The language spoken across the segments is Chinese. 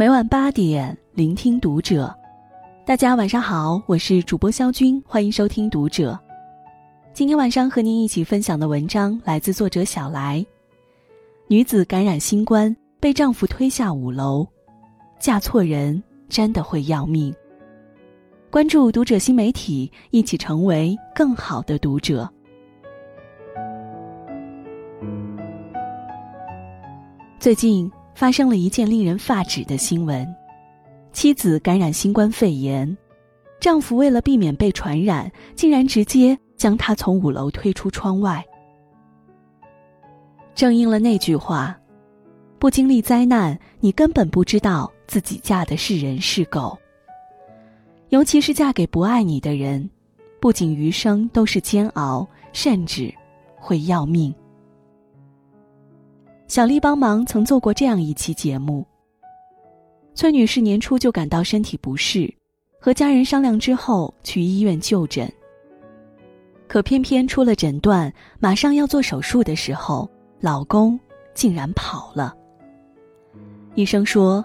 每晚八点，聆听读者。大家晚上好，我是主播肖军，欢迎收听读者。今天晚上和您一起分享的文章来自作者小来。女子感染新冠，被丈夫推下五楼，嫁错人真的会要命。关注读者新媒体，一起成为更好的读者。最近。发生了一件令人发指的新闻：妻子感染新冠肺炎，丈夫为了避免被传染，竟然直接将她从五楼推出窗外。正应了那句话：“不经历灾难，你根本不知道自己嫁的是人是狗。”尤其是嫁给不爱你的人，不仅余生都是煎熬，甚至会要命。小丽帮忙曾做过这样一期节目。崔女士年初就感到身体不适，和家人商量之后去医院就诊。可偏偏出了诊断，马上要做手术的时候，老公竟然跑了。医生说，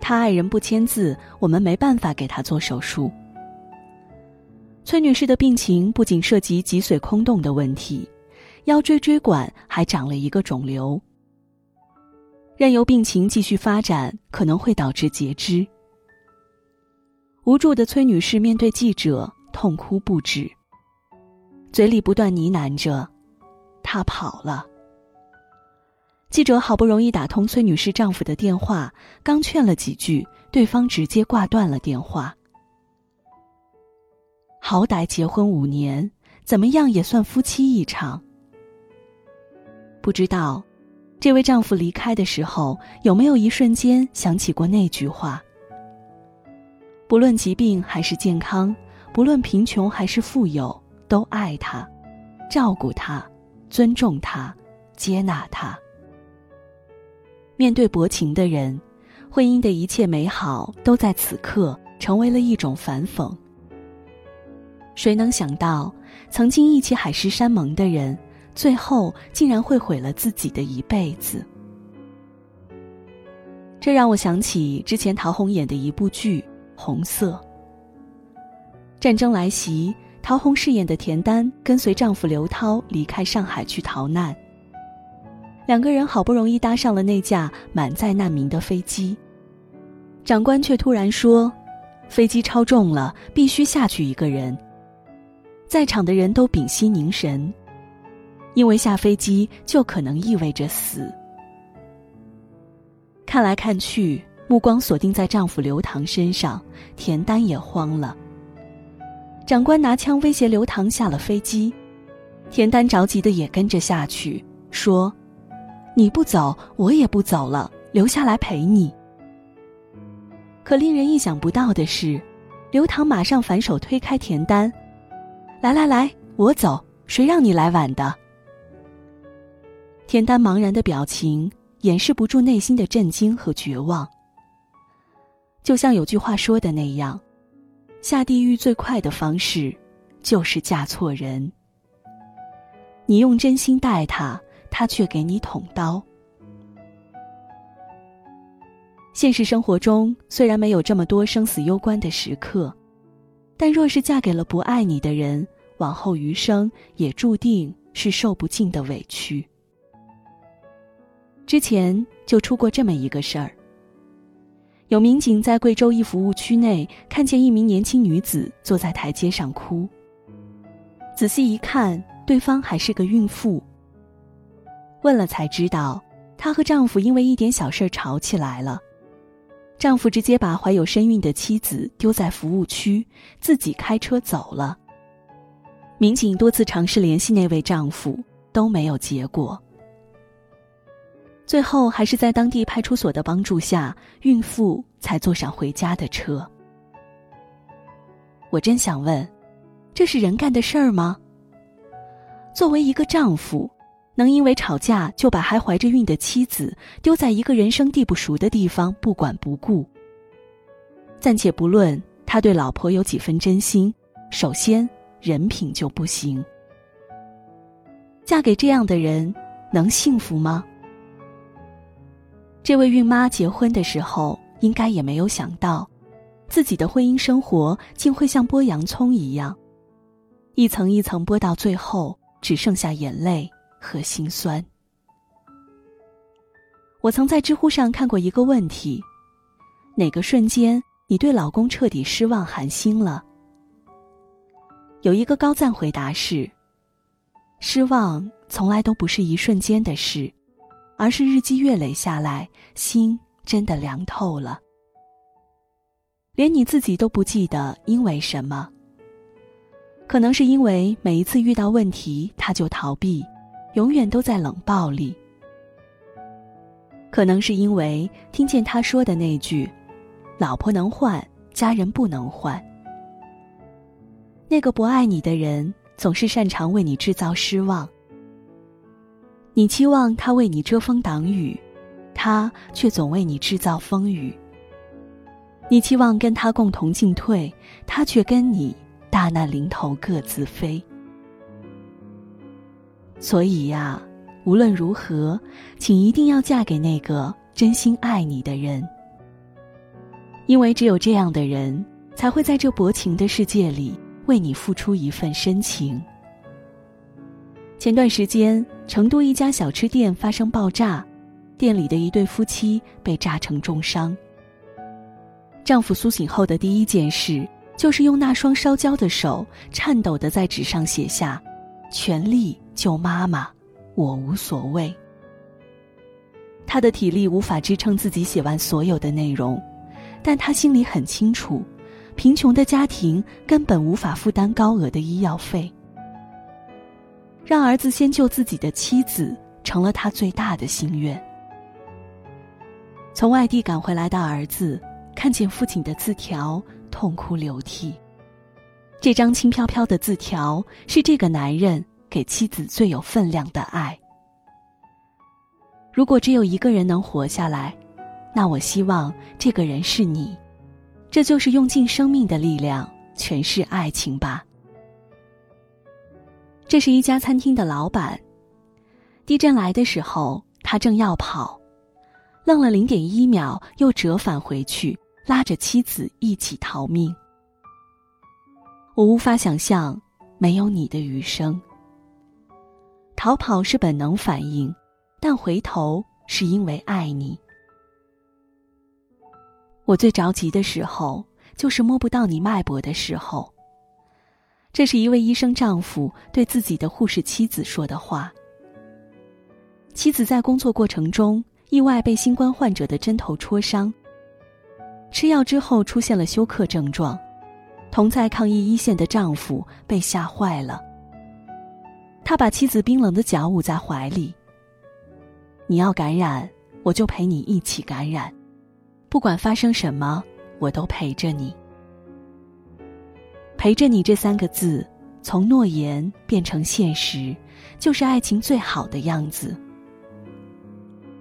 他爱人不签字，我们没办法给他做手术。崔女士的病情不仅涉及脊髓空洞的问题，腰椎椎管还长了一个肿瘤。任由病情继续发展，可能会导致截肢。无助的崔女士面对记者痛哭不止，嘴里不断呢喃着：“他跑了。”记者好不容易打通崔女士丈夫的电话，刚劝了几句，对方直接挂断了电话。好歹结婚五年，怎么样也算夫妻一场。不知道。这位丈夫离开的时候，有没有一瞬间想起过那句话？不论疾病还是健康，不论贫穷还是富有，都爱他，照顾他，尊重他，接纳他。面对薄情的人，婚姻的一切美好都在此刻成为了一种反讽。谁能想到，曾经一起海誓山盟的人？最后竟然会毁了自己的一辈子，这让我想起之前陶虹演的一部剧《红色》。战争来袭，陶虹饰演的田丹跟随丈夫刘涛离开上海去逃难。两个人好不容易搭上了那架满载难民的飞机，长官却突然说：“飞机超重了，必须下去一个人。”在场的人都屏息凝神。因为下飞机就可能意味着死。看来看去，目光锁定在丈夫刘唐身上，田丹也慌了。长官拿枪威胁刘唐下了飞机，田丹着急的也跟着下去，说：“你不走，我也不走了，留下来陪你。”可令人意想不到的是，刘唐马上反手推开田丹：“来来来，我走，谁让你来晚的？”田丹茫然的表情掩饰不住内心的震惊和绝望。就像有句话说的那样，下地狱最快的方式，就是嫁错人。你用真心待他，他却给你捅刀。现实生活中虽然没有这么多生死攸关的时刻，但若是嫁给了不爱你的人，往后余生也注定是受不尽的委屈。之前就出过这么一个事儿。有民警在贵州一服务区内看见一名年轻女子坐在台阶上哭。仔细一看，对方还是个孕妇。问了才知道，她和丈夫因为一点小事吵起来了，丈夫直接把怀有身孕的妻子丢在服务区，自己开车走了。民警多次尝试联系那位丈夫，都没有结果。最后还是在当地派出所的帮助下，孕妇才坐上回家的车。我真想问，这是人干的事儿吗？作为一个丈夫，能因为吵架就把还怀着孕的妻子丢在一个人生地不熟的地方不管不顾？暂且不论他对老婆有几分真心，首先人品就不行。嫁给这样的人，能幸福吗？这位孕妈结婚的时候，应该也没有想到，自己的婚姻生活竟会像剥洋葱一样，一层一层剥到最后，只剩下眼泪和心酸。我曾在知乎上看过一个问题：哪个瞬间你对老公彻底失望寒心了？有一个高赞回答是：失望从来都不是一瞬间的事。而是日积月累下来，心真的凉透了。连你自己都不记得因为什么。可能是因为每一次遇到问题他就逃避，永远都在冷暴力。可能是因为听见他说的那句：“老婆能换，家人不能换。”那个不爱你的人总是擅长为你制造失望。你期望他为你遮风挡雨，他却总为你制造风雨。你期望跟他共同进退，他却跟你大难临头各自飞。所以呀，无论如何，请一定要嫁给那个真心爱你的人，因为只有这样的人，才会在这薄情的世界里为你付出一份深情。前段时间，成都一家小吃店发生爆炸，店里的一对夫妻被炸成重伤。丈夫苏醒后的第一件事，就是用那双烧焦的手，颤抖的在纸上写下：“全力救妈妈，我无所谓。”他的体力无法支撑自己写完所有的内容，但他心里很清楚，贫穷的家庭根本无法负担高额的医药费。让儿子先救自己的妻子，成了他最大的心愿。从外地赶回来的儿子，看见父亲的字条，痛哭流涕。这张轻飘飘的字条，是这个男人给妻子最有分量的爱。如果只有一个人能活下来，那我希望这个人是你。这就是用尽生命的力量诠释爱情吧。这是一家餐厅的老板。地震来的时候，他正要跑，愣了零点一秒，又折返回去，拉着妻子一起逃命。我无法想象没有你的余生。逃跑是本能反应，但回头是因为爱你。我最着急的时候，就是摸不到你脉搏的时候。这是一位医生丈夫对自己的护士妻子说的话。妻子在工作过程中意外被新冠患者的针头戳伤，吃药之后出现了休克症状，同在抗疫一线的丈夫被吓坏了。他把妻子冰冷的脚捂在怀里。你要感染，我就陪你一起感染，不管发生什么，我都陪着你。陪着你这三个字，从诺言变成现实，就是爱情最好的样子。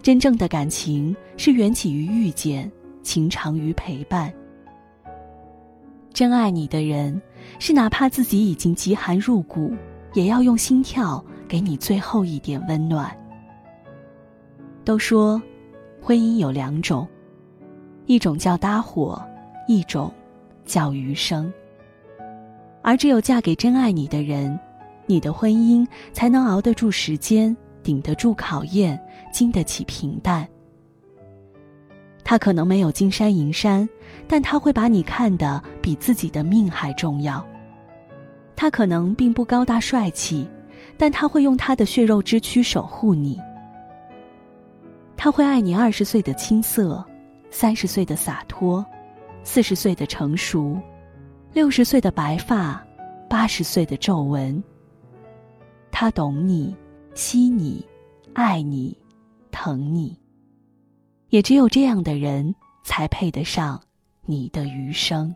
真正的感情是缘起于遇见，情长于陪伴。真爱你的人，是哪怕自己已经极寒入骨，也要用心跳给你最后一点温暖。都说，婚姻有两种，一种叫搭伙，一种叫余生。而只有嫁给真爱你的人，你的婚姻才能熬得住时间，顶得住考验，经得起平淡。他可能没有金山银山，但他会把你看得比自己的命还重要。他可能并不高大帅气，但他会用他的血肉之躯守护你。他会爱你二十岁的青涩，三十岁的洒脱，四十岁的成熟。六十岁的白发，八十岁的皱纹。他懂你，惜你，爱你，疼你。也只有这样的人，才配得上你的余生。